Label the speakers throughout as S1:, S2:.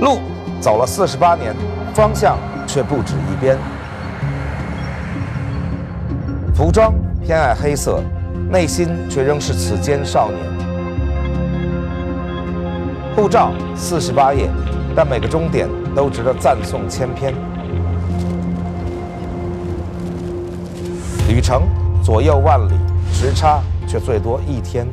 S1: 路走了四十八年，方向却不止一边。服装偏爱黑色，内心却仍是此间少年。护照四十八页，但每个终点都值得赞颂千篇。旅程左右万里，时差却最多一天。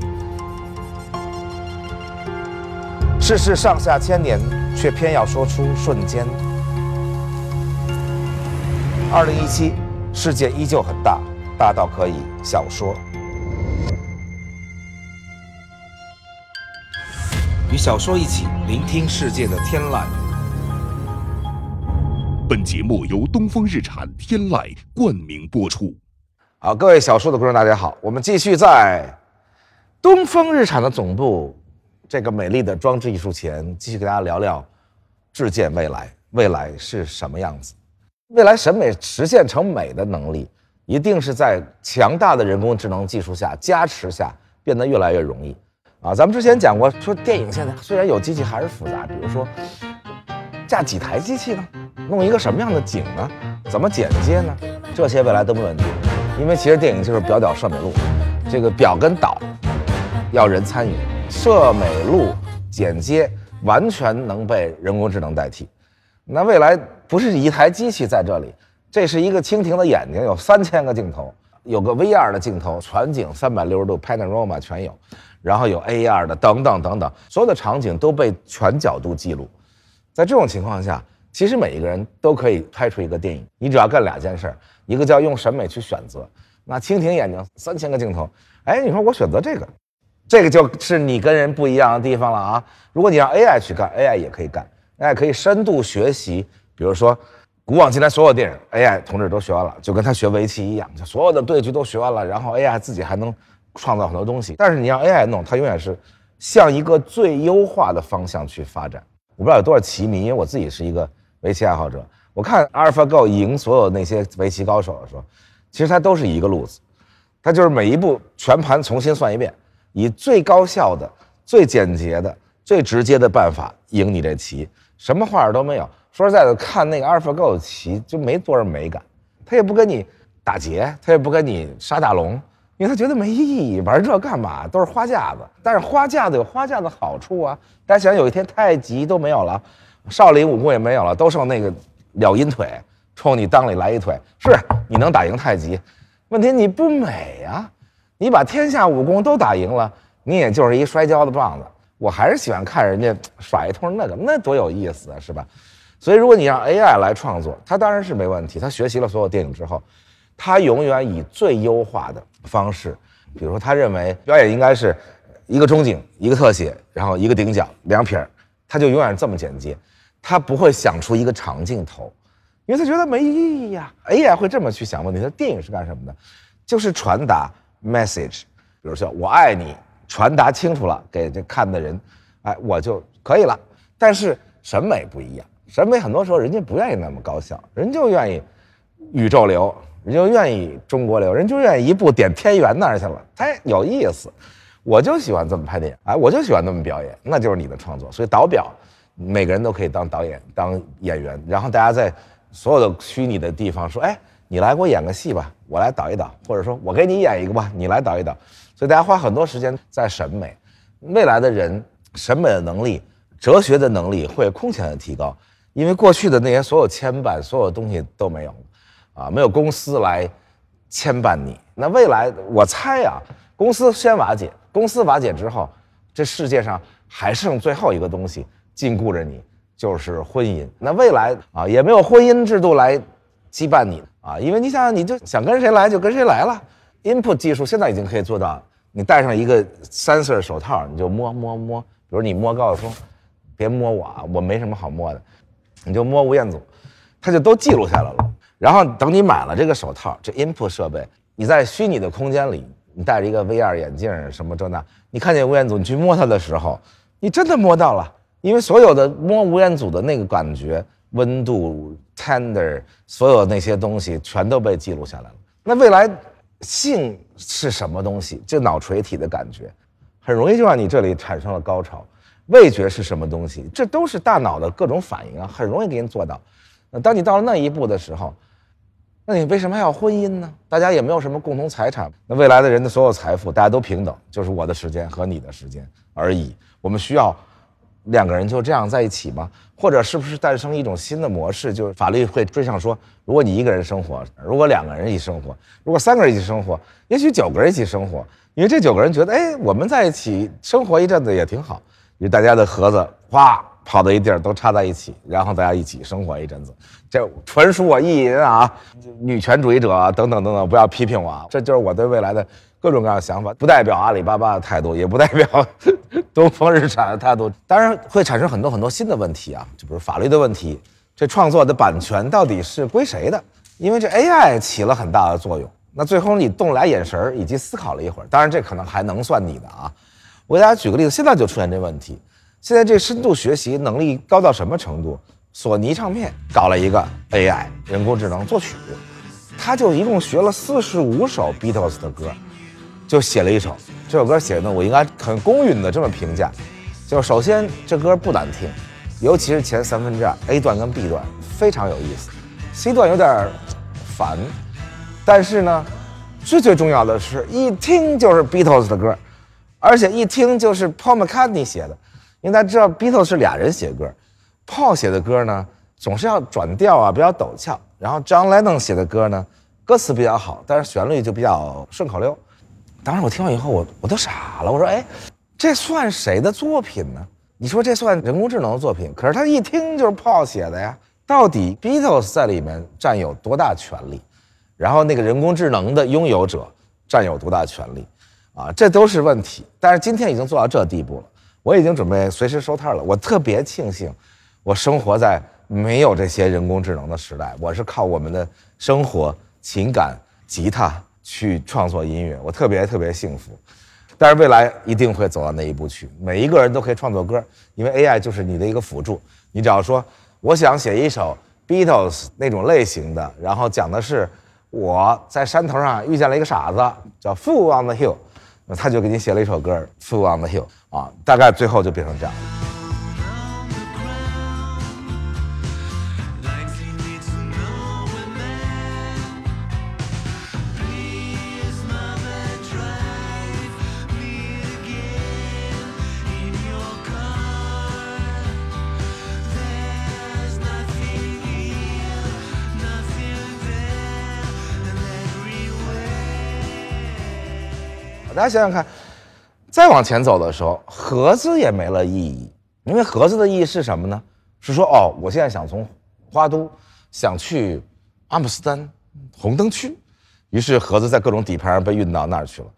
S1: 世事上下千年，却偏要说出瞬间。二零一七，世界依旧很大，大到可以小说。与小说一起聆听世界的天籁。
S2: 本节目由东风日产天籁冠名播出。
S1: 好，各位小说的观众，大家好，我们继续在东风日产的总部这个美丽的装置艺术前，继续给大家聊聊致见未来，未来是什么样子？未来审美实现成美的能力，一定是在强大的人工智能技术下加持下变得越来越容易。啊，咱们之前讲过，说电影现在虽然有机器，还是复杂，比如说架几台机器呢？弄一个什么样的景呢？怎么剪接呢？这些未来都没问题。因为其实电影就是表导摄美录，这个表跟导要人参与，摄美录剪接完全能被人工智能代替。那未来不是一台机器在这里，这是一个蜻蜓的眼睛，有三千个镜头，有个 VR 的镜头，全景三百六十度 panorama 全有，然后有 AR 的等等等等，所有的场景都被全角度记录。在这种情况下，其实每一个人都可以拍出一个电影，你只要干两件事。一个叫用审美去选择，那蜻蜓眼睛三千个镜头，哎，你说我选择这个，这个就是你跟人不一样的地方了啊！如果你让 AI 去干，AI 也可以干，AI 可以深度学习，比如说古往今来所有电影，AI 同志都学完了，就跟他学围棋一样，就所有的对局都学完了，然后 AI 自己还能创造很多东西。但是你让 AI 弄，它永远是向一个最优化的方向去发展。我不知道有多少棋迷，因为我自己是一个围棋爱好者。我看 AlphaGo 赢所有那些围棋高手的时候，其实它都是一个路子，它就是每一步全盘重新算一遍，以最高效的、最简洁的、最直接的办法赢你这棋，什么花样都没有。说实在的，看那个 AlphaGo 的棋就没多少美感，他也不跟你打劫，他也不跟你杀大龙，因为他觉得没意义，玩这干嘛？都是花架子。但是花架子有花架子好处啊，大家想有一天太极都没有了，少林武功也没有了，都剩那个。鸟阴腿，冲你裆里来一腿，是你能打赢太极？问题你不美呀！你把天下武功都打赢了，你也就是一摔跤的棒子。我还是喜欢看人家耍一通那个，那多有意思啊，是吧？所以如果你让 AI 来创作，它当然是没问题。它学习了所有电影之后，它永远以最优化的方式，比如说他认为表演应该是一个中景，一个特写，然后一个顶角，两撇儿，他就永远这么剪辑。他不会想出一个长镜头，因为他觉得没意义呀。AI 会这么去想问题。他电影是干什么的？就是传达 message，比如说我爱你，传达清楚了给这看的人，哎，我就可以了。但是审美不一样，审美很多时候人家不愿意那么高效，人就愿意宇宙流，人就愿意中国流，人就愿意一部点天元那儿去了，他，有意思。我就喜欢这么拍电影，哎，我就喜欢这么表演，那就是你的创作。所以导表。每个人都可以当导演、当演员，然后大家在所有的虚拟的地方说：“哎，你来给我演个戏吧，我来导一导，或者说我给你演一个吧，你来导一导。”所以大家花很多时间在审美。未来的人审美的能力、哲学的能力会空前的提高，因为过去的那些所有牵绊、所有东西都没有了，啊，没有公司来牵绊你。那未来，我猜啊，公司先瓦解，公司瓦解之后，这世界上还剩最后一个东西。禁锢着你就是婚姻，那未来啊也没有婚姻制度来羁绊你啊，因为你想，你就想跟谁来就跟谁来了。Input 技术现在已经可以做到，你戴上一个 sensor 手套，你就摸摸摸，比如你摸高晓松，别摸我啊，我没什么好摸的，你就摸吴彦祖，他就都记录下来了。然后等你买了这个手套，这 Input 设备，你在虚拟的空间里，你戴着一个 VR 眼镜什么这那，你看见吴彦祖，你去摸他的时候，你真的摸到了。因为所有的摸吴彦祖的那个感觉、温度、tender，所有那些东西全都被记录下来了。那未来性是什么东西？就脑垂体的感觉，很容易就让你这里产生了高潮。味觉是什么东西？这都是大脑的各种反应啊，很容易给你做到。那当你到了那一步的时候，那你为什么还要婚姻呢？大家也没有什么共同财产，那未来的人的所有财富大家都平等，就是我的时间和你的时间而已。我们需要两个人就这样在一起吗？或者是不是诞生一种新的模式？就是法律会追上说，如果你一个人生活，如果两个人一起生活，如果三个人一起生活，也许九个人一起生活，因为这九个人觉得，哎，我们在一起生活一阵子也挺好。因为大家的盒子哗跑到一地儿都插在一起，然后大家一起生活一阵子，这纯属我意淫啊！女权主义者等等等等，不要批评我啊！这就是我对未来的各种各样的想法，不代表阿里巴巴的态度，也不代表 东风日产的态度。当然会产生很多很多新的问题啊，就比如法律的问题，这创作的版权到底是归谁的？因为这 AI 起了很大的作用。那最后你动俩眼神以及思考了一会儿，当然这可能还能算你的啊。我给大家举个例子，现在就出现这问题。现在这深度学习能力高到什么程度？索尼唱片搞了一个 AI 人工智能作曲，他就一共学了四十五首 Beatles 的歌，就写了一首。这首歌写的我应该很公允的这么评价，就首先这歌不难听，尤其是前三分之二 A 段跟 B 段非常有意思，C 段有点烦，但是呢，最最重要的是一听就是 Beatles 的歌。而且一听就是 Paul McCartney 写的，因为大家知道 Beatles 是俩人写歌，Paul 写的歌呢总是要转调啊，比较陡峭。然后 John Lennon 写的歌呢，歌词比较好，但是旋律就比较顺口溜。当时我听完以后，我我都傻了，我说：“哎，这算谁的作品呢？你说这算人工智能的作品？可是他一听就是 Paul 写的呀。到底 Beatles 在里面占有多大权利？然后那个人工智能的拥有者占有多大权利？”啊，这都是问题，但是今天已经做到这地步了，我已经准备随时收摊了。我特别庆幸，我生活在没有这些人工智能的时代，我是靠我们的生活、情感、吉他去创作音乐，我特别特别幸福。但是未来一定会走到那一步去，每一个人都可以创作歌，因为 AI 就是你的一个辅助。你只要说我想写一首 Beatles 那种类型的，然后讲的是我在山头上遇见了一个傻子，叫 Fool on the Hill。他就给你写了一首歌《Fool on the Hill》啊，大概最后就变成这样。大家想想看，再往前走的时候，盒子也没了意义。因为盒子的意义是什么呢？是说哦，我现在想从花都想去阿姆斯丹红灯区，于是盒子在各种底盘上被运到那儿去了。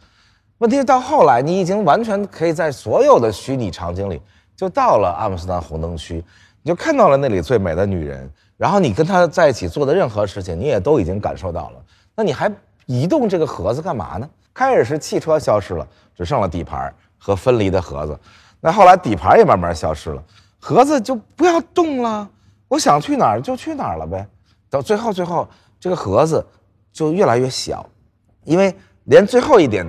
S1: 问题是到后来，你已经完全可以在所有的虚拟场景里就到了阿姆斯丹红灯区，你就看到了那里最美的女人，然后你跟她在一起做的任何事情，你也都已经感受到了。那你还移动这个盒子干嘛呢？开始是汽车消失了，只剩了底盘和分离的盒子。那后来底盘也慢慢消失了，盒子就不要动了。我想去哪儿就去哪儿了呗。到最后，最后这个盒子就越来越小，因为连最后一点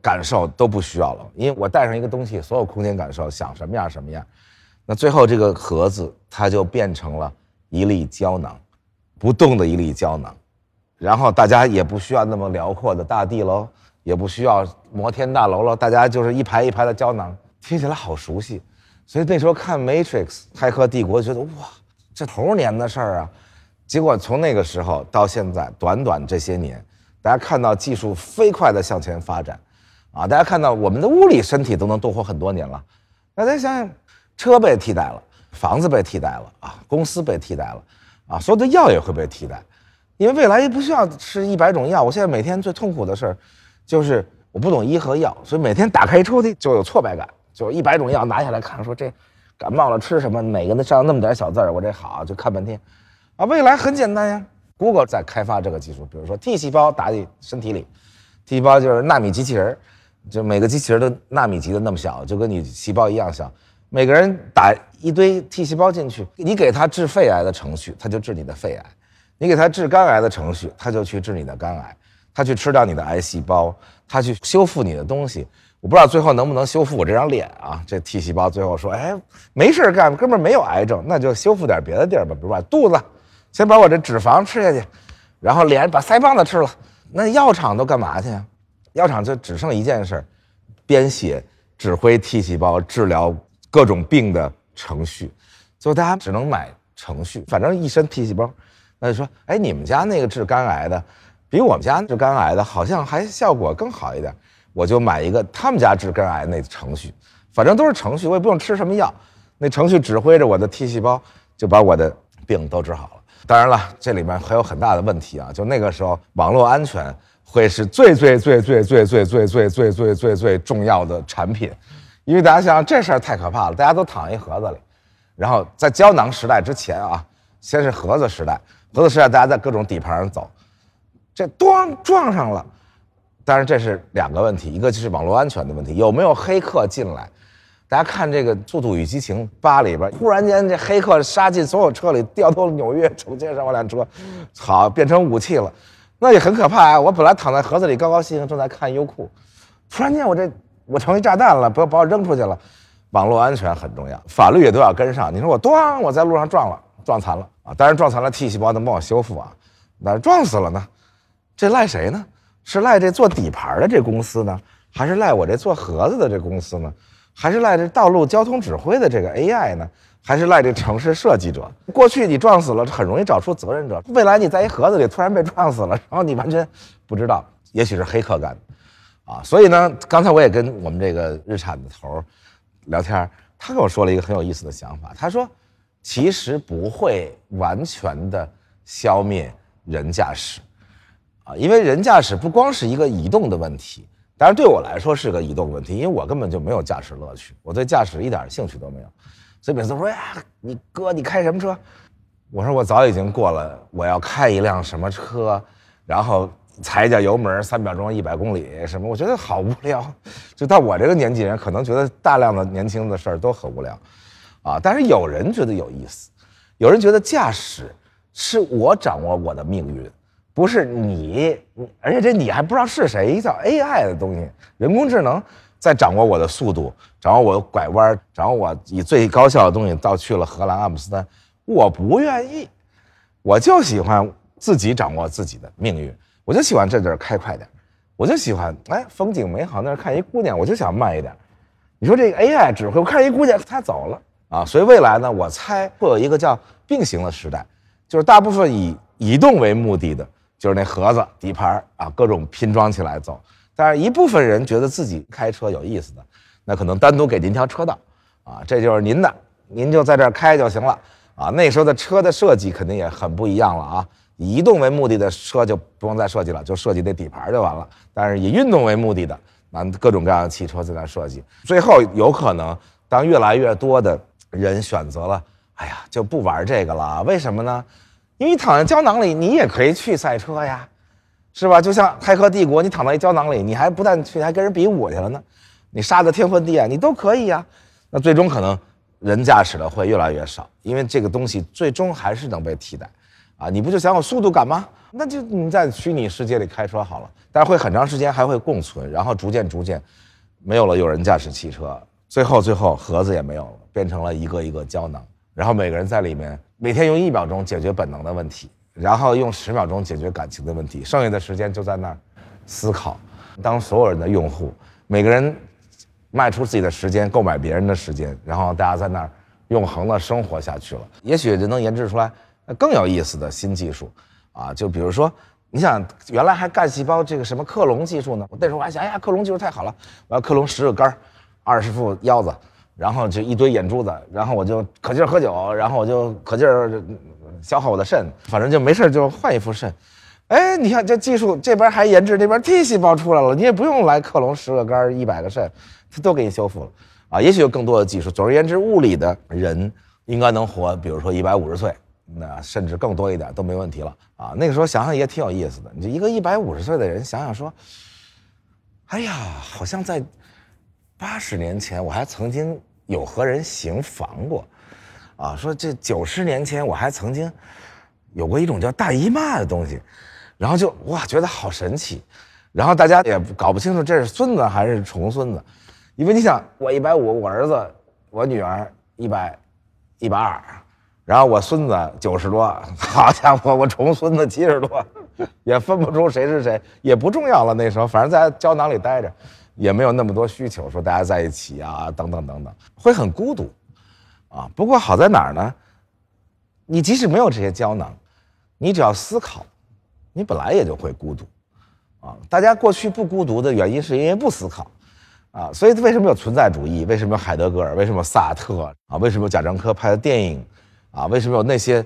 S1: 感受都不需要了。因为我带上一个东西，所有空间感受想什么样什么样。那最后这个盒子它就变成了一粒胶囊，不动的一粒胶囊。然后大家也不需要那么辽阔的大地喽。也不需要摩天大楼了，大家就是一排一排的胶囊，听起来好熟悉。所以那时候看《Matrix》骇客帝国，觉得哇，这头年的事儿啊。结果从那个时候到现在，短短这些年，大家看到技术飞快的向前发展，啊，大家看到我们的物理身体都能多活很多年了。大家想想，车被替代了，房子被替代了，啊，公司被替代了，啊，所有的药也会被替代，因为未来也不需要吃一百种药。我现在每天最痛苦的事儿。就是我不懂医和药，所以每天打开一抽屉就有挫败感，就一百种药拿下来看，说这感冒了吃什么？每个都上那么点小字儿，我这好就看半天。啊，未来很简单呀，Google 在开发这个技术，比如说 T 细胞打进身体里，T 细胞就是纳米机器人，就每个机器人都纳米级的那么小，就跟你细胞一样小。每个人打一堆 T 细胞进去，你给他治肺癌的程序，他就治你的肺癌；你给他治肝癌的程序，他就去治你的肝癌。他去吃掉你的癌细胞，他去修复你的东西，我不知道最后能不能修复我这张脸啊？这 T 细胞最后说，哎，没事干，哥们儿没有癌症，那就修复点别的地儿吧，比如把肚子，先把我这脂肪吃下去，然后脸把腮帮子吃了。那药厂都干嘛去呀？药厂就只剩一件事儿，编写指挥 T 细胞治疗各种病的程序，最后大家只能买程序，反正一身 T 细胞，那就说，哎，你们家那个治肝癌的，比我们家治肝癌的好像还效果更好一点。我就买一个他们家治肝癌那程序，反正都是程序，我也不用吃什么药，那程序指挥着我的 T 细胞，就把我的病都治好了。当然了，这里面还有很大的问题啊，就那个时候网络安全会是最最最最最最最最最最最最重要的产品，因为大家想想这事儿太可怕了，大家都躺一盒子里，然后在胶囊时代之前啊，先是盒子时代，盒子时代大家在各种底盘上走，这咣撞上了。当然，这是两个问题，一个就是网络安全的问题，有没有黑客进来？大家看这个《速度与激情八》里边，忽然间这黑客杀进所有车里，调动了纽约城街上万辆车，好变成武器了，那也很可怕啊！我本来躺在盒子里高高兴兴正在看优酷，突然间我这我成为炸弹了，不要把我扔出去了。网络安全很重要，法律也都要跟上。你说我咣，我在路上撞了，撞残了啊！当然撞残了 T 细胞能帮我修复啊，那撞死了呢？这赖谁呢？是赖这做底盘的这公司呢，还是赖我这做盒子的这公司呢？还是赖这道路交通指挥的这个 AI 呢？还是赖这城市设计者？过去你撞死了，很容易找出责任者；未来你在一盒子里突然被撞死了，然后你完全不知道，也许是黑客干的，啊！所以呢，刚才我也跟我们这个日产的头聊天，他跟我说了一个很有意思的想法，他说，其实不会完全的消灭人驾驶。啊，因为人驾驶不光是一个移动的问题，当然对我来说是个移动问题，因为我根本就没有驾驶乐趣，我对驾驶一点兴趣都没有，所以每次说呀，你哥你开什么车？我说我早已经过了我要开一辆什么车，然后踩一脚油门三秒钟一百公里什么，我觉得好无聊。就到我这个年纪人，可能觉得大量的年轻的事儿都很无聊，啊，但是有人觉得有意思，有人觉得驾驶是我掌握我的命运。不是你，而且这你还不知道是谁，叫 AI 的东西，人工智能在掌握我的速度，掌握我拐弯，掌握我以最高效的东西到去了荷兰阿姆斯特丹，我不愿意，我就喜欢自己掌握自己的命运，我就喜欢这地儿开快点，我就喜欢哎风景美好那儿看一姑娘，我就想慢一点。你说这个 AI 指挥，我看一姑娘她走了啊，所以未来呢，我猜会有一个叫并行的时代，就是大部分以移动为目的的。就是那盒子底盘啊，各种拼装起来走。但是一部分人觉得自己开车有意思的，那可能单独给您条车道，啊，这就是您的，您就在这儿开就行了。啊，那时候的车的设计肯定也很不一样了啊。以移动为目的的车就不用再设计了，就设计那底盘就完了。但是以运动为目的的，那各种各样的汽车在那设计。最后有可能，当越来越多的人选择了，哎呀，就不玩这个了。为什么呢？你躺在胶囊里，你也可以去赛车呀，是吧？就像《黑客帝国》，你躺在一胶囊里，你还不但去，还跟人比武去了呢，你杀的天昏地暗，你都可以呀。那最终可能人驾驶的会越来越少，因为这个东西最终还是能被替代，啊，你不就想有速度感吗？那就你在虚拟世界里开车好了，但是会很长时间还会共存，然后逐渐逐渐没有了有人驾驶汽车，最后最后盒子也没有了，变成了一个一个胶囊，然后每个人在里面。每天用一秒钟解决本能的问题，然后用十秒钟解决感情的问题，剩下的时间就在那儿思考。当所有人的用户，每个人卖出自己的时间购买别人的时间，然后大家在那儿永恒的生活下去了。也许就能研制出来更有意思的新技术啊！就比如说，你想原来还干细胞这个什么克隆技术呢？我那时候我还想，哎呀，克隆技术太好了，我要克隆十个肝儿，二十副腰子。然后就一堆眼珠子，然后我就可劲儿喝酒，然后我就可劲儿消耗我的肾，反正就没事就换一副肾。哎，你看这技术这边还研制，那边 T 细胞出来了，你也不用来克隆十个肝、一百个肾，它都给你修复了啊。也许有更多的技术。总而言之，物理的人应该能活，比如说一百五十岁，那甚至更多一点都没问题了啊。那个时候想想也挺有意思的，你就一个一百五十岁的人，想想说，哎呀，好像在。八十年前，我还曾经有何人行房过，啊，说这九十年前我还曾经有过一种叫大姨妈的东西，然后就哇觉得好神奇，然后大家也搞不清楚这是孙子还是重孙子，因为你想，我一百五，我儿子、我女儿一百一百二，然后我孙子九十多，好家伙，我重孙子七十多，也分不出谁是谁，也不重要了。那时候反正在胶囊里待着，也没有那么多需求，说大家在一起啊，等等等等，会很孤独啊。不过好在哪儿呢？你即使没有这些胶囊，你只要思考，你本来也就会孤独。啊，大家过去不孤独的原因是因为不思考，啊，所以为什么有存在主义？为什么有海德格尔？为什么有萨特？啊，为什么有贾樟柯拍的电影？啊，为什么有那些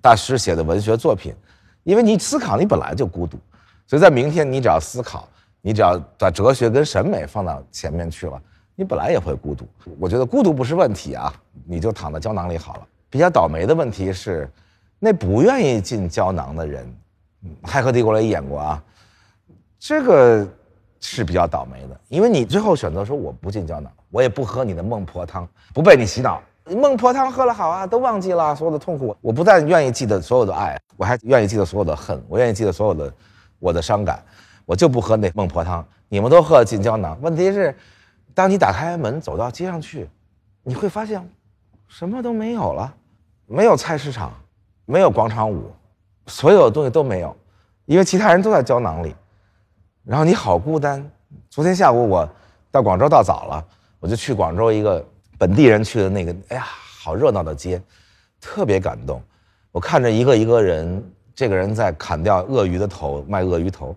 S1: 大师写的文学作品？因为你思考，你本来就孤独，所以在明天你只要思考，你只要把哲学跟审美放到前面去了，你本来也会孤独。我觉得孤独不是问题啊，你就躺在胶囊里好了。比较倒霉的问题是，那不愿意进胶囊的人，《骇客帝国》里演过啊。这个是比较倒霉的，因为你最后选择说我不进胶囊，我也不喝你的孟婆汤，不被你洗脑。孟婆汤喝了好啊，都忘记了所有的痛苦。我不但愿意记得所有的爱，我还愿意记得所有的恨，我愿意记得所有的我的伤感。我就不喝那孟婆汤，你们都喝进胶囊。问题是，当你打开门走到街上去，你会发现什么都没有了，没有菜市场，没有广场舞，所有的东西都没有，因为其他人都在胶囊里。然后你好孤单。昨天下午我到广州到早了，我就去广州一个本地人去的那个，哎呀，好热闹的街，特别感动。我看着一个一个人，这个人在砍掉鳄鱼的头卖鳄鱼头，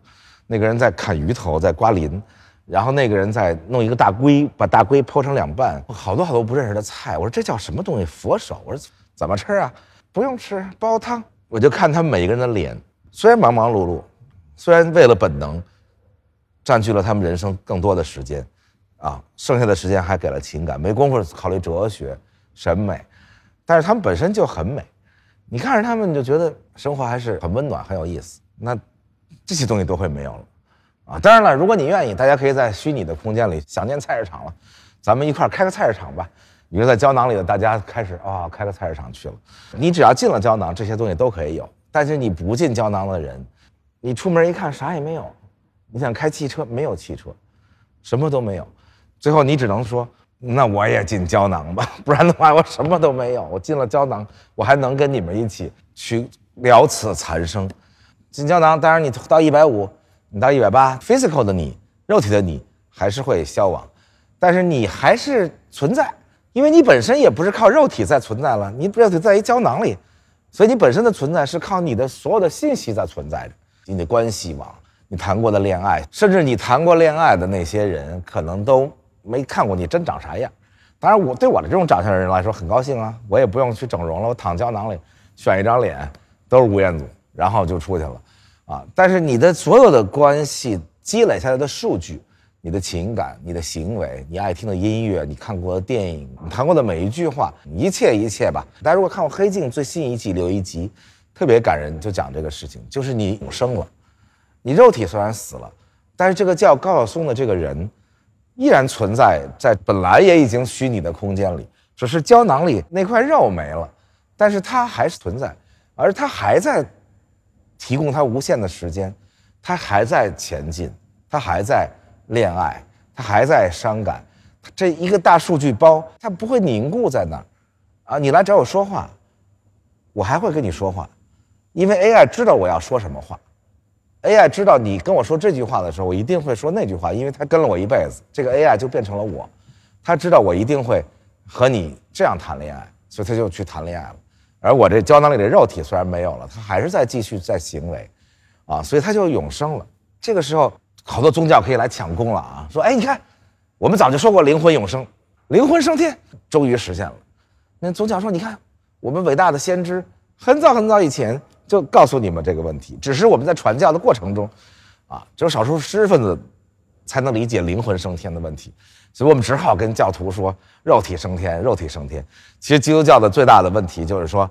S1: 那个人在砍鱼头在刮鳞，然后那个人在弄一个大龟，把大龟剖成两半，好多好多不认识的菜。我说这叫什么东西？佛手。我说怎么吃啊？不用吃，煲汤。我就看他们每一个人的脸，虽然忙忙碌碌，虽然为了本能。占据了他们人生更多的时间，啊，剩下的时间还给了情感，没工夫考虑哲学、审美，但是他们本身就很美，你看着他们你就觉得生活还是很温暖、很有意思。那这些东西都会没有了，啊，当然了，如果你愿意，大家可以在虚拟的空间里想念菜市场了，咱们一块儿开个菜市场吧。你说在胶囊里的大家开始啊，开个菜市场去了。你只要进了胶囊，这些东西都可以有。但是你不进胶囊的人，你出门一看啥也没有。你想开汽车没有汽车，什么都没有，最后你只能说，那我也进胶囊吧，不然的话我什么都没有。我进了胶囊，我还能跟你们一起去了此残生。进胶囊，当然你到一百五，你到一百八，physical 的你，肉体的你还是会消亡，但是你还是存在，因为你本身也不是靠肉体在存在了，你肉体在一胶囊里，所以你本身的存在是靠你的所有的信息在存在着，你的关系网。你谈过的恋爱，甚至你谈过恋爱的那些人，可能都没看过你真长啥样。当然，我对我的这种长相的人来说很高兴啊，我也不用去整容了，我躺胶囊里，选一张脸，都是吴彦祖，然后就出去了，啊！但是你的所有的关系积累下来的数据，你的情感、你的行为、你爱听的音乐、你看过的电影、你谈过的每一句话，一切一切吧。大家如果看过《黑镜》最新一季有一集，特别感人，就讲这个事情，就是你永生了。你肉体虽然死了，但是这个叫高晓松的这个人，依然存在在本来也已经虚拟的空间里，只是胶囊里那块肉没了，但是他还是存在，而他还在提供他无限的时间，他还在前进，他还在恋爱，他还在伤感，这一个大数据包，它不会凝固在那儿，啊，你来找我说话，我还会跟你说话，因为 AI 知道我要说什么话。AI 知道你跟我说这句话的时候，我一定会说那句话，因为它跟了我一辈子，这个 AI 就变成了我。它知道我一定会和你这样谈恋爱，所以它就去谈恋爱了。而我这胶囊里的肉体虽然没有了，它还是在继续在行为，啊，所以它就永生了。这个时候，好多宗教可以来抢功了啊，说，哎，你看，我们早就说过灵魂永生，灵魂升天，终于实现了。那宗教说，你看，我们伟大的先知很早很早以前。就告诉你们这个问题，只是我们在传教的过程中，啊，只有少数知识分子才能理解灵魂升天的问题，所以我们只好跟教徒说肉体升天，肉体升天。其实基督教的最大的问题就是说，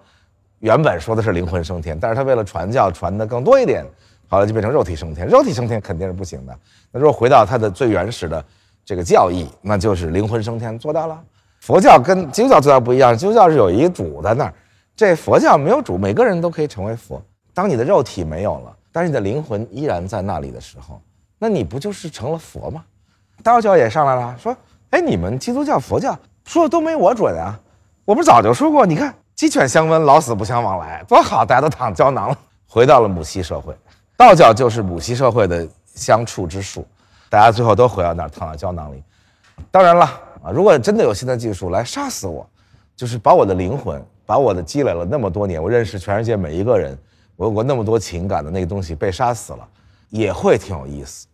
S1: 原本说的是灵魂升天，但是他为了传教传的更多一点，后来就变成肉体升天。肉体升天肯定是不行的。那如果回到他的最原始的这个教义，那就是灵魂升天做到了。佛教跟基督教最大不一样，基督教是有一个主在那儿。这佛教没有主，每个人都可以成为佛。当你的肉体没有了，但是你的灵魂依然在那里的时候，那你不就是成了佛吗？道教也上来了，说，哎，你们基督教、佛教说的都没我准啊！我不是早就说过，你看鸡犬相温，老死不相往来，多好，大家都躺胶囊了，回到了母系社会。道教就是母系社会的相处之术，大家最后都回到那儿躺到胶囊里。当然了啊，如果真的有新的技术来杀死我，就是把我的灵魂，把我的积累了那么多年，我认识全世界每一个人，我有过那么多情感的那个东西被杀死了，也会挺有意思。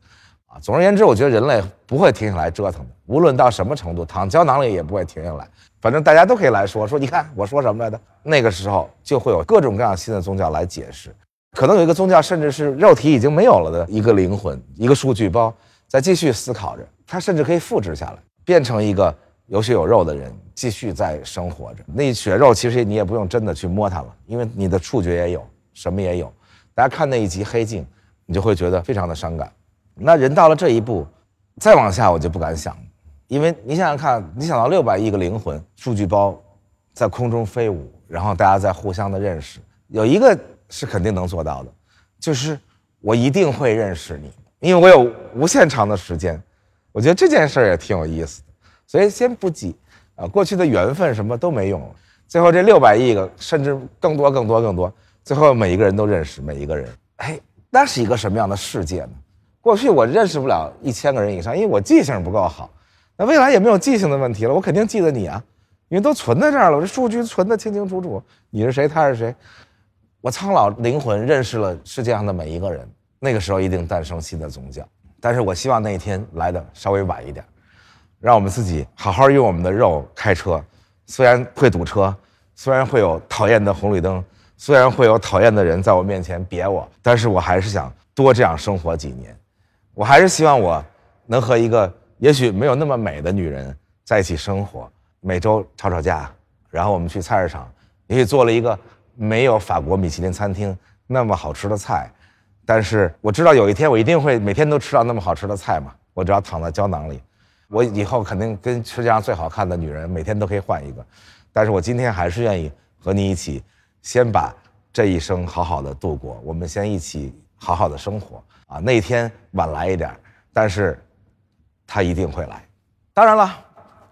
S1: 总而言之，我觉得人类不会停下来折腾的，无论到什么程度，躺胶囊里也不会停下来。反正大家都可以来说说，你看我说什么来的？那个时候就会有各种各样新的宗教来解释，可能有一个宗教甚至是肉体已经没有了的一个灵魂，一个数据包在继续思考着，它甚至可以复制下来，变成一个有血有肉的人，继续在生活着。那血肉其实你也不用真的去摸它了，因为你的触觉也有，什么也有。大家看那一集《黑镜》，你就会觉得非常的伤感。那人到了这一步，再往下我就不敢想了，因为你想想看，你想到六百亿个灵魂数据包在空中飞舞，然后大家在互相的认识，有一个是肯定能做到的，就是我一定会认识你，因为我有无限长的时间。我觉得这件事儿也挺有意思的，所以先不急啊，过去的缘分什么都没用了，最后这六百亿个甚至更多更多更多，最后每一个人都认识每一个人，哎，那是一个什么样的世界呢？过去我认识不了一千个人以上，因为我记性不够好。那未来也没有记性的问题了，我肯定记得你啊，因为都存在这儿了，我这数据存得清清楚楚，你是谁，他是谁。我苍老灵魂认识了世界上的每一个人，那个时候一定诞生新的宗教。但是我希望那一天来的稍微晚一点，让我们自己好好用我们的肉开车，虽然会堵车，虽然会有讨厌的红绿灯，虽然会有讨厌的人在我面前别我，但是我还是想多这样生活几年。我还是希望我能和一个也许没有那么美的女人在一起生活，每周吵吵架，然后我们去菜市场，也许做了一个没有法国米其林餐厅那么好吃的菜，但是我知道有一天我一定会每天都吃到那么好吃的菜嘛。我只要躺在胶囊里，我以后肯定跟世界上最好看的女人每天都可以换一个，但是我今天还是愿意和你一起，先把这一生好好的度过，我们先一起好好的生活。啊，那天晚来一点，但是，他一定会来。当然了，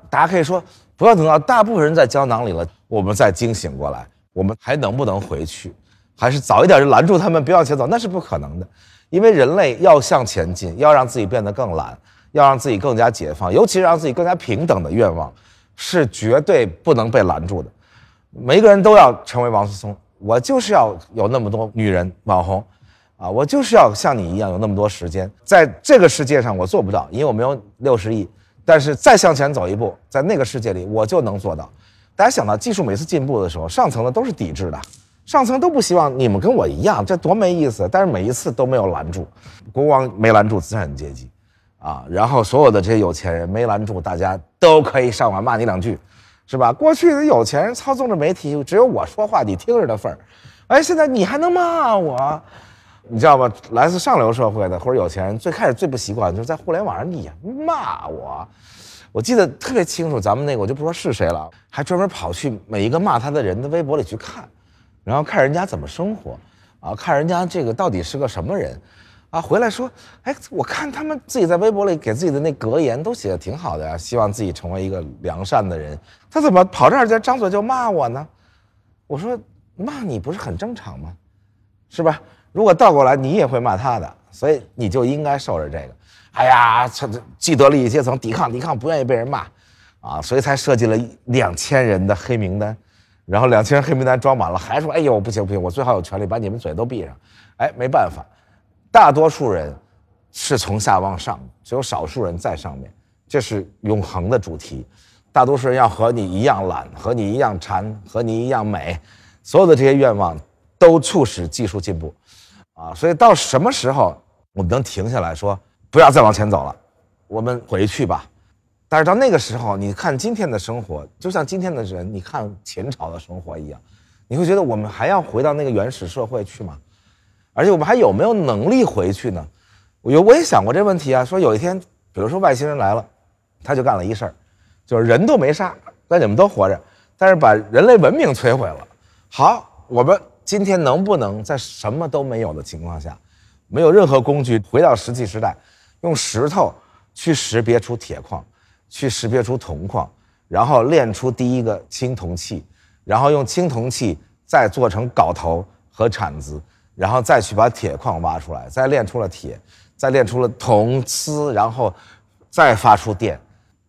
S1: 大家可以说，不要等到大部分人在胶囊里了，我们再惊醒过来，我们还能不能回去？还是早一点就拦住他们，不要前走？那是不可能的，因为人类要向前进，要让自己变得更懒，要让自己更加解放，尤其是让自己更加平等的愿望，是绝对不能被拦住的。每一个人都要成为王思聪，我就是要有那么多女人网红。啊，我就是要像你一样有那么多时间，在这个世界上我做不到，因为我没有六十亿。但是再向前走一步，在那个世界里我就能做到。大家想到技术每次进步的时候，上层的都是抵制的，上层都不希望你们跟我一样，这多没意思。但是每一次都没有拦住，国王没拦住资产阶级，啊，然后所有的这些有钱人没拦住，大家都可以上网骂你两句，是吧？过去的有钱人操纵着媒体，只有我说话你听着的份儿，哎，现在你还能骂我？你知道吗？来自上流社会的或者有钱人，最开始最不习惯就是在互联网上你骂我。我记得特别清楚，咱们那个我就不说是谁了，还专门跑去每一个骂他的人的微博里去看，然后看人家怎么生活，啊，看人家这个到底是个什么人，啊，回来说，哎，我看他们自己在微博里给自己的那格言都写的挺好的呀，希望自己成为一个良善的人，他怎么跑这儿就张嘴就骂我呢？我说骂你不是很正常吗？是吧？如果倒过来，你也会骂他的，所以你就应该受着这个。哎呀，这既得利益阶层抵抗抵抗，不愿意被人骂，啊，所以才设计了两千人的黑名单，然后两千人黑名单装满了，还说哎呦不行不行，我最好有权利把你们嘴都闭上。哎，没办法，大多数人是从下往上，只有少数人在上面，这是永恒的主题。大多数人要和你一样懒，和你一样馋，和你一样美，所有的这些愿望都促使技术进步。啊，所以到什么时候我们能停下来说不要再往前走了，我们回去吧。但是到那个时候，你看今天的生活，就像今天的人，你看秦朝的生活一样，你会觉得我们还要回到那个原始社会去吗？而且我们还有没有能力回去呢？我有，我也想过这问题啊。说有一天，比如说外星人来了，他就干了一事儿，就是人都没杀，但你们都活着，但是把人类文明摧毁了。好，我们。今天能不能在什么都没有的情况下，没有任何工具回到石器时代，用石头去识别出铁矿，去识别出铜矿，然后炼出第一个青铜器，然后用青铜器再做成镐头和铲子，然后再去把铁矿挖出来，再炼出了铁，再炼出了铜丝，然后再发出电，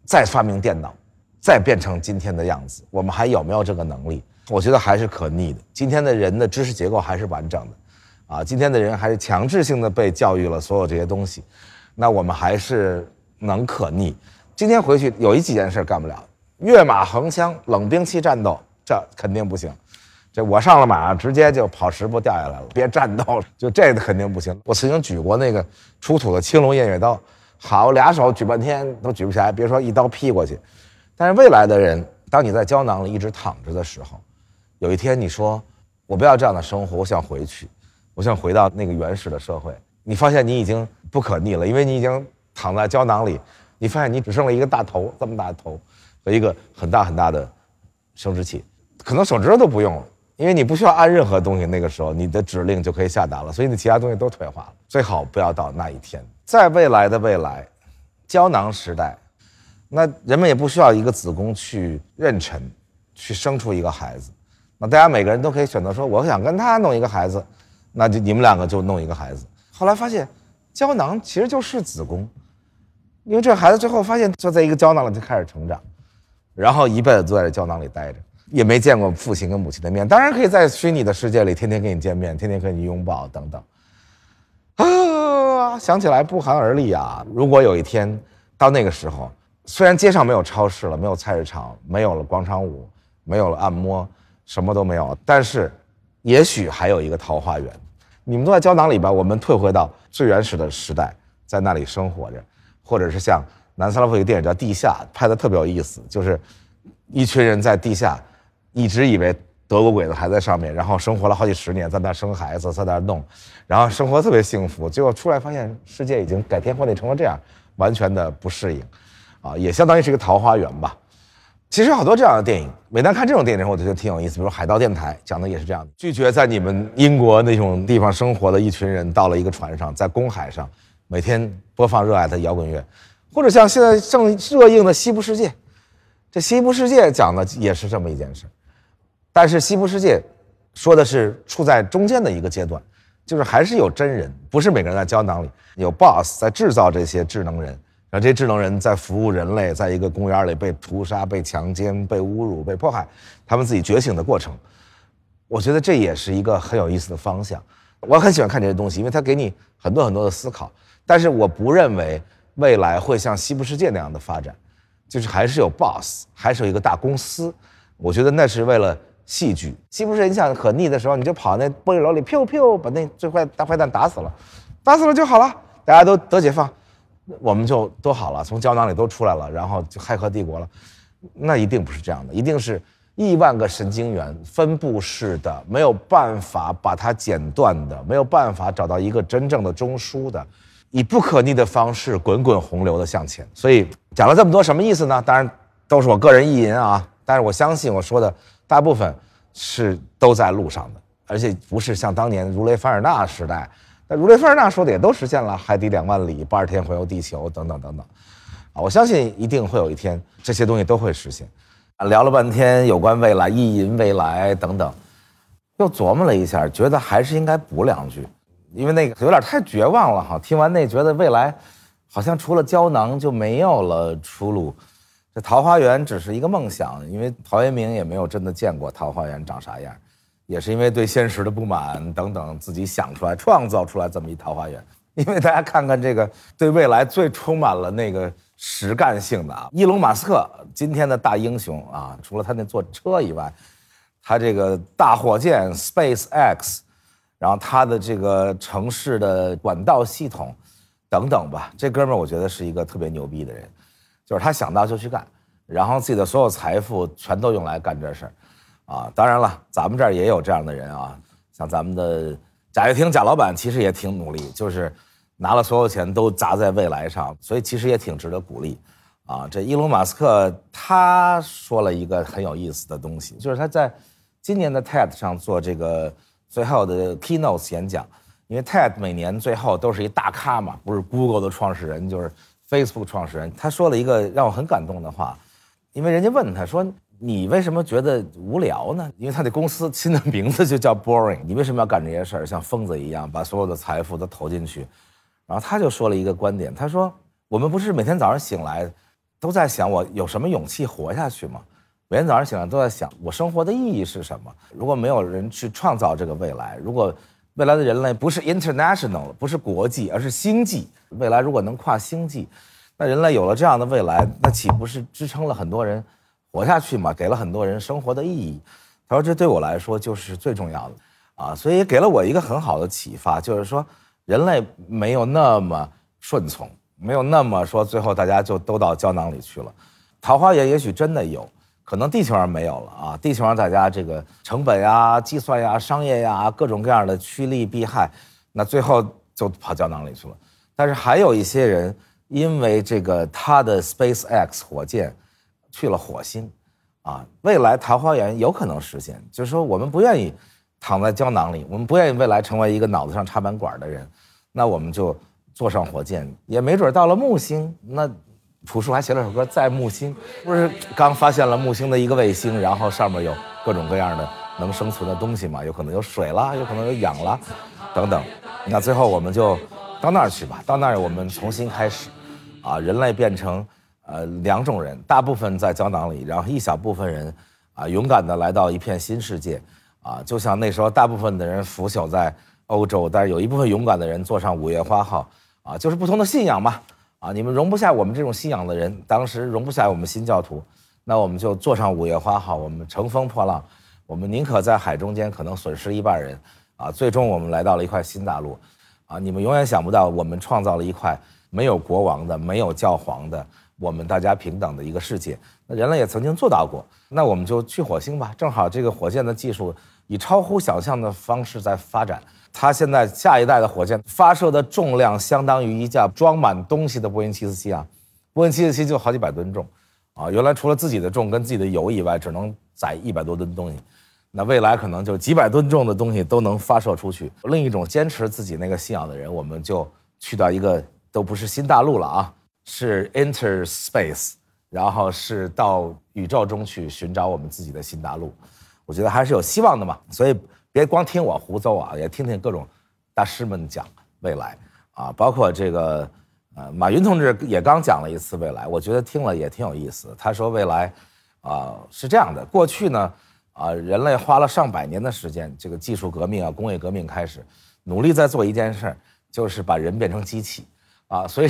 S1: 再发明电脑，再变成今天的样子。我们还有没有这个能力？我觉得还是可逆的。今天的人的知识结构还是完整的，啊，今天的人还是强制性的被教育了所有这些东西，那我们还是能可逆。今天回去有一几件事干不了，跃马横枪、冷兵器战斗，这肯定不行。这我上了马，直接就跑十步掉下来了，别战斗了，就这个肯定不行。我曾经举过那个出土的青龙偃月刀，好俩手举半天都举不起来，别说一刀劈过去。但是未来的人，当你在胶囊里一直躺着的时候，有一天你说我不要这样的生活，我想回去，我想回到那个原始的社会。你发现你已经不可逆了，因为你已经躺在胶囊里，你发现你只剩了一个大头，这么大的头和一个很大很大的生殖器，可能手指头都不用了，因为你不需要按任何东西，那个时候你的指令就可以下达了，所以你其他东西都退化了。最好不要到那一天，在未来的未来，胶囊时代，那人们也不需要一个子宫去妊娠，去生出一个孩子。那大家每个人都可以选择说，我想跟他弄一个孩子，那就你们两个就弄一个孩子。后来发现，胶囊其实就是子宫，因为这孩子最后发现就在一个胶囊里就开始成长，然后一辈子都在这胶囊里待着，也没见过父亲跟母亲的面。当然可以在虚拟的世界里天天跟你见面，天天跟你拥抱等等。啊，想起来不寒而栗啊！如果有一天到那个时候，虽然街上没有超市了，没有菜市场，没有了广场舞，没有了按摩。什么都没有，但是，也许还有一个桃花源。你们都在胶囊里边？我们退回到最原始的时代，在那里生活着，或者是像南斯拉夫一个电影叫《地下》，拍的特别有意思，就是一群人在地下，一直以为德国鬼子还在上面，然后生活了好几十年，在那生孩子，在那弄，然后生活特别幸福，结果出来发现世界已经改天换地成了这样，完全的不适应，啊，也相当于是一个桃花源吧。其实好多这样的电影，每当看这种电影的时候，我觉得挺有意思。比如《海盗电台》讲的也是这样的：拒绝在你们英国那种地方生活的一群人，到了一个船上，在公海上，每天播放热爱的摇滚乐，或者像现在正热映的《西部世界》，这《西部世界》讲的也是这么一件事。但是《西部世界》说的是处在中间的一个阶段，就是还是有真人，不是每个人在胶囊里，有 boss 在制造这些智能人。这些智能人在服务人类，在一个公园里被屠杀、被强奸、被侮辱、被迫害，他们自己觉醒的过程，我觉得这也是一个很有意思的方向。我很喜欢看这些东西，因为它给你很多很多的思考。但是我不认为未来会像西部世界那样的发展，就是还是有 boss，还是有一个大公司。我觉得那是为了戏剧。西部世界你想可逆的时候，你就跑那玻璃楼里，噗噗把那最坏大坏蛋打死了，打死了就好了，大家都得解放。我们就都好了，从胶囊里都出来了，然后就骇客帝国了。那一定不是这样的，一定是亿万个神经元分布式的，没有办法把它剪断的，没有办法找到一个真正的中枢的，以不可逆的方式滚滚洪流的向前。所以讲了这么多，什么意思呢？当然都是我个人意淫啊。但是我相信我说的大部分是都在路上的，而且不是像当年如雷凡尔纳时代。那如雷凡尔纳说的也都实现了，海底两万里，八十天环游地球，等等等等，啊，我相信一定会有一天这些东西都会实现。啊，聊了半天有关未来、意淫未来等等，又琢磨了一下，觉得还是应该补两句，因为那个有点太绝望了哈。听完那，觉得未来好像除了胶囊就没有了出路，这桃花源只是一个梦想，因为陶渊明也没有真的见过桃花源长啥样。也是因为对现实的不满等等，自己想出来、创造出来这么一桃花源。因为大家看看这个，对未来最充满了那个实干性的啊，伊隆马斯克今天的大英雄啊，除了他那坐车以外，他这个大火箭 Space X，然后他的这个城市的管道系统等等吧，这哥们儿我觉得是一个特别牛逼的人，就是他想到就去干，然后自己的所有财富全都用来干这事儿。啊，当然了，咱们这儿也有这样的人啊，像咱们的贾跃亭贾老板，其实也挺努力，就是拿了所有钱都砸在未来上，所以其实也挺值得鼓励。啊，这伊隆马斯克他说了一个很有意思的东西，就是他在今年的 TED 上做这个最后的 keynote 演讲，因为 TED 每年最后都是一大咖嘛，不是 Google 的创始人就是 Facebook 创始人，他说了一个让我很感动的话，因为人家问他说。你为什么觉得无聊呢？因为他的公司新的名字就叫 Boring。你为什么要干这些事儿，像疯子一样把所有的财富都投进去？然后他就说了一个观点，他说：“我们不是每天早上醒来都在想我有什么勇气活下去吗？每天早上醒来都在想我生活的意义是什么？如果没有人去创造这个未来，如果未来的人类不是 international，不是国际，而是星际，未来如果能跨星际，那人类有了这样的未来，那岂不是支撑了很多人？”活下去嘛，给了很多人生活的意义。他说：“这对我来说就是最重要的啊，所以给了我一个很好的启发，就是说人类没有那么顺从，没有那么说最后大家就都到胶囊里去了。桃花源也许真的有可能，地球上没有了啊，地球上大家这个成本呀、计算呀、商业呀各种各样的趋利避害，那最后就跑胶囊里去了。但是还有一些人因为这个他的 Space X 火箭。”去了火星，啊，未来桃花源有可能实现。就是说，我们不愿意躺在胶囊里，我们不愿意未来成为一个脑子上插满管的人，那我们就坐上火箭，也没准到了木星。那朴树还写了首歌《在木星》，不是刚发现了木星的一个卫星，然后上面有各种各样的能生存的东西嘛？有可能有水啦，有可能有氧啦，等等。那最后我们就到那儿去吧，到那儿我们重新开始，啊，人类变成。呃，两种人，大部分在胶囊里，然后一小部分人，啊，勇敢的来到一片新世界，啊，就像那时候大部分的人腐朽在欧洲，但是有一部分勇敢的人坐上五月花号，啊，就是不同的信仰嘛，啊，你们容不下我们这种信仰的人，当时容不下我们新教徒，那我们就坐上五月花号，我们乘风破浪，我们宁可在海中间可能损失一半人，啊，最终我们来到了一块新大陆，啊，你们永远想不到，我们创造了一块没有国王的，没有教皇的。我们大家平等的一个世界，那人类也曾经做到过，那我们就去火星吧。正好这个火箭的技术以超乎想象的方式在发展，它现在下一代的火箭发射的重量相当于一架装满东西的波音七四七啊，波音七四七就好几百吨重，啊，原来除了自己的重跟自己的油以外，只能载一百多吨东西，那未来可能就几百吨重的东西都能发射出去。另一种坚持自己那个信仰的人，我们就去到一个都不是新大陆了啊。是 enter space，然后是到宇宙中去寻找我们自己的新大陆，我觉得还是有希望的嘛。所以别光听我胡诌啊，也听听各种大师们讲未来啊，包括这个呃马云同志也刚讲了一次未来，我觉得听了也挺有意思。他说未来啊是这样的，过去呢啊人类花了上百年的时间，这个技术革命啊工业革命开始，努力在做一件事儿，就是把人变成机器啊，所以。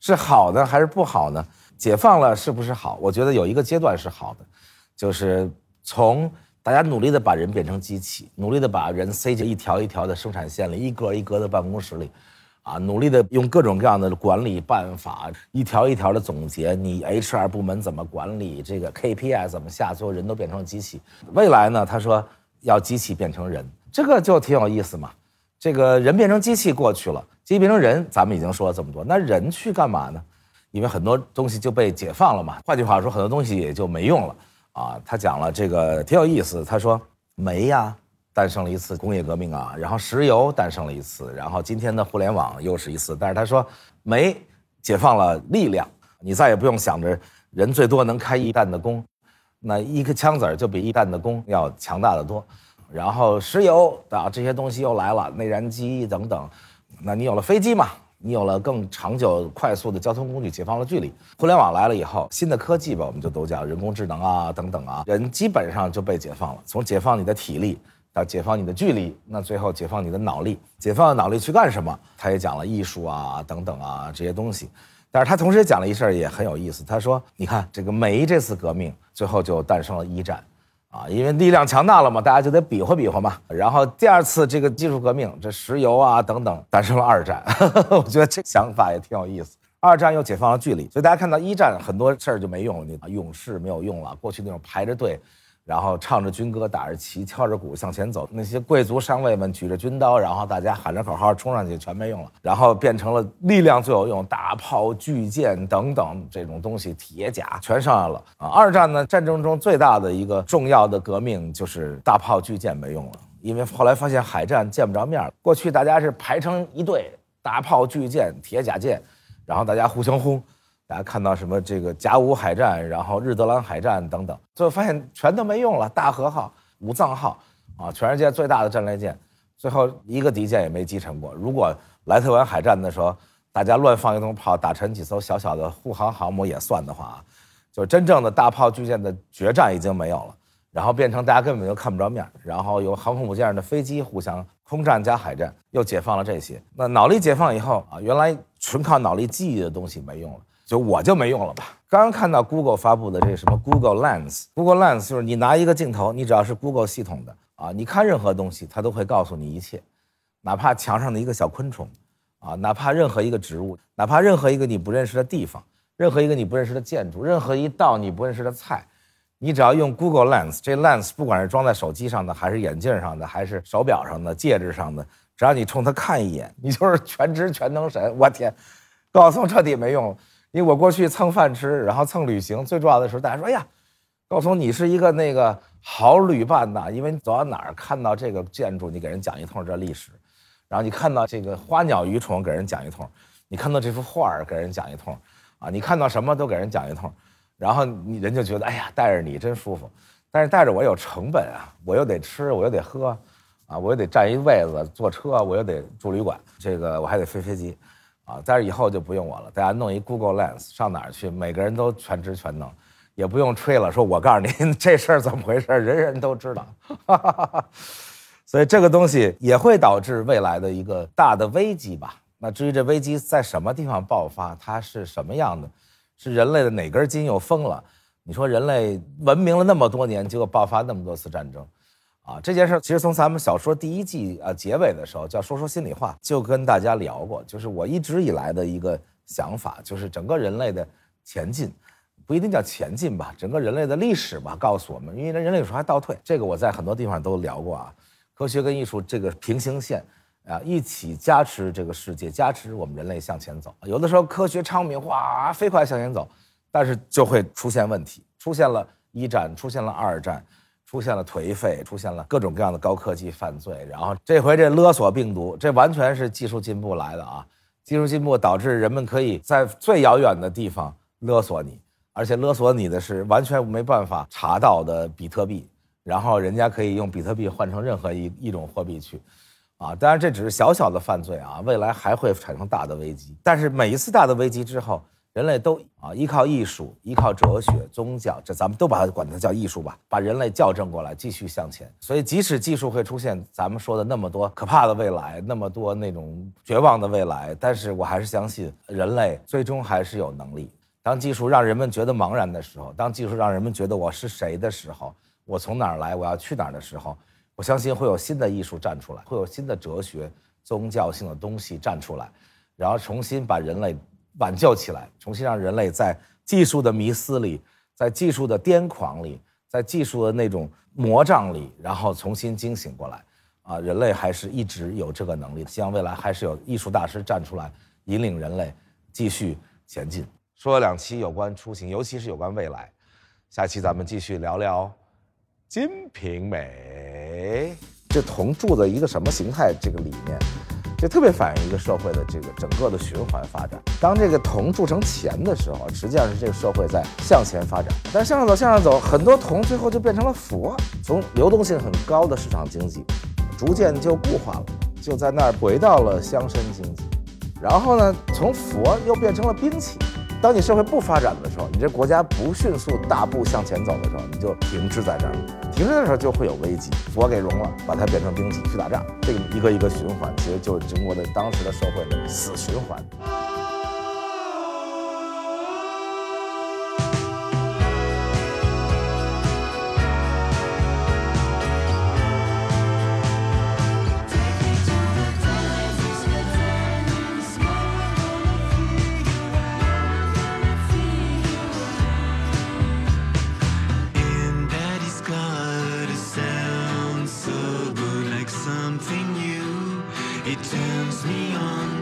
S1: 是好的还是不好呢？解放了是不是好？我觉得有一个阶段是好的，就是从大家努力的把人变成机器，努力的把人塞进一条一条的生产线里，一格一格的办公室里，啊，努力的用各种各样的管理办法，一条一条的总结，你 HR 部门怎么管理，这个 KPI 怎么下，最后人都变成机器。未来呢？他说要机器变成人，这个就挺有意思嘛。这个人变成机器过去了。机器变成人，咱们已经说了这么多，那人去干嘛呢？因为很多东西就被解放了嘛。换句话说，很多东西也就没用了啊。他讲了这个挺有意思，他说煤呀诞生了一次工业革命啊，然后石油诞生了一次，然后今天的互联网又是一次。但是他说煤解放了力量，你再也不用想着人最多能开一弹的弓，那一个枪子儿就比一弹的弓要强大的多。然后石油啊这些东西又来了，内燃机等等。那你有了飞机嘛？你有了更长久、快速的交通工具，解放了距离。互联网来了以后，新的科技吧，我们就都叫人工智能啊，等等啊，人基本上就被解放了。从解放你的体力到解放你的距离，那最后解放你的脑力。解放了脑力去干什么？他也讲了艺术啊，等等啊这些东西。但是他同时也讲了一事儿，也很有意思。他说：“你看这个煤这次革命，最后就诞生了一战。”啊，因为力量强大了嘛，大家就得比划比划嘛。然后第二次这个技术革命，这石油啊等等，诞生了二战。我觉得这想法也挺有意思。二战又解放了距离，所以大家看到一战很多事儿就没用了，你勇士没有用了，过去那种排着队。然后唱着军歌，打着旗，敲着鼓向前走。那些贵族上尉们举着军刀，然后大家喊着口号冲上去，全没用了。然后变成了力量最有用，大炮、巨舰等等这种东西，铁甲全上来了啊！二战呢，战争中最大的一个重要的革命就是大炮、巨舰没用了。因为后来发现海战见不着面儿，过去大家是排成一队，大炮、巨舰、铁甲舰，然后大家互相轰。大家看到什么这个甲午海战，然后日德兰海战等等，最后发现全都没用了。大和号、武藏号啊，全世界最大的战列舰，最后一个敌舰也没击沉过。如果莱特湾海战的时候，大家乱放一通炮，打沉几艘小小的护航航母也算的话啊，就真正的大炮巨舰的决战已经没有了，然后变成大家根本就看不着面，然后由航空母舰上的飞机互相空战加海战，又解放了这些。那脑力解放以后啊，原来纯靠脑力记忆的东西没用了。就我就没用了吧？刚刚看到 Google 发布的这个什么 Google Lens，Google Lens 就是你拿一个镜头，你只要是 Google 系统的啊，你看任何东西，它都会告诉你一切，哪怕墙上的一个小昆虫，啊，哪怕任何一个植物，哪怕任何一个你不认识的地方，任何一个你不认识的建筑，任何一道你不认识的菜，你只要用 Google Lens，这 Lens 不管是装在手机上的，还是眼镜上的，还是手表上的、戒指上的，只要你冲它看一眼，你就是全知全能神。我天，高松彻底没用了。因为我过去蹭饭吃，然后蹭旅行，最重要的时候，大家说：“哎呀，高松，你是一个那个好旅伴呐！因为你走到哪儿看到这个建筑，你给人讲一通这历史；然后你看到这个花鸟鱼虫，给人讲一通；你看到这幅画儿，给人讲一通；啊，你看到什么都给人讲一通。然后你人就觉得，哎呀，带着你真舒服。但是带着我有成本啊，我又得吃，我又得喝，啊，我又得占一位子，坐车我又得住旅馆，这个我还得飞飞机。”啊，但是以后就不用我了，大家弄一 Google Lens，上哪儿去，每个人都全知全能，也不用吹了，说我告诉您 这事儿怎么回事，人人都知道。所以这个东西也会导致未来的一个大的危机吧？那至于这危机在什么地方爆发，它是什么样的，是人类的哪根筋又疯了？你说人类文明了那么多年，结果爆发那么多次战争。啊，这件事其实从咱们小说第一季啊结尾的时候，叫说说心里话，就跟大家聊过，就是我一直以来的一个想法，就是整个人类的前进，不一定叫前进吧，整个人类的历史吧，告诉我们，因为人类有时候还倒退，这个我在很多地方都聊过啊，科学跟艺术这个平行线啊，一起加持这个世界，加持我们人类向前走。有的时候科学昌明，哇，飞快向前走，但是就会出现问题，出现了一战，出现了二战。出现了颓废，出现了各种各样的高科技犯罪，然后这回这勒索病毒，这完全是技术进步来的啊！技术进步导致人们可以在最遥远的地方勒索你，而且勒索你的是完全没办法查到的比特币，然后人家可以用比特币换成任何一一种货币去，啊！当然这只是小小的犯罪啊，未来还会产生大的危机，但是每一次大的危机之后。人类都啊依靠艺术，依靠哲学、宗教，这咱们都把它管它叫艺术吧，把人类校正过来，继续向前。所以，即使技术会出现咱们说的那么多可怕的未来，那么多那种绝望的未来，但是我还是相信人类最终还是有能力。当技术让人们觉得茫然的时候，当技术让人们觉得我是谁的时候，我从哪儿来，我要去哪儿的时候，我相信会有新的艺术站出来，会有新的哲学、宗教性的东西站出来，然后重新把人类。挽救起来，重新让人类在技术的迷思里，在技术的癫狂里，在技术的那种魔障里，然后重新惊醒过来。啊，人类还是一直有这个能力。希望未来还是有艺术大师站出来，引领人类继续前进。说了两期有关出行，尤其是有关未来。下期咱们继续聊聊《金瓶梅》，这铜铸的一个什么形态？这个理念。这特别反映一个社会的这个整个的循环发展。当这个铜铸成钱的时候，实际上是这个社会在向前发展。但是向上走，向上走，很多铜最后就变成了佛。从流动性很高的市场经济，逐渐就固化了，就在那儿回到了乡绅经济。然后呢，从佛又变成了兵器。当你社会不发展的时候，你这国家不迅速大步向前走的时候，你就停滞在这儿。停滞的时候就会有危机，佛给融了，把它变成兵器去打仗，这个一个一个循环，其实就是中国的当时的社会的死循环。
S3: Turns me on.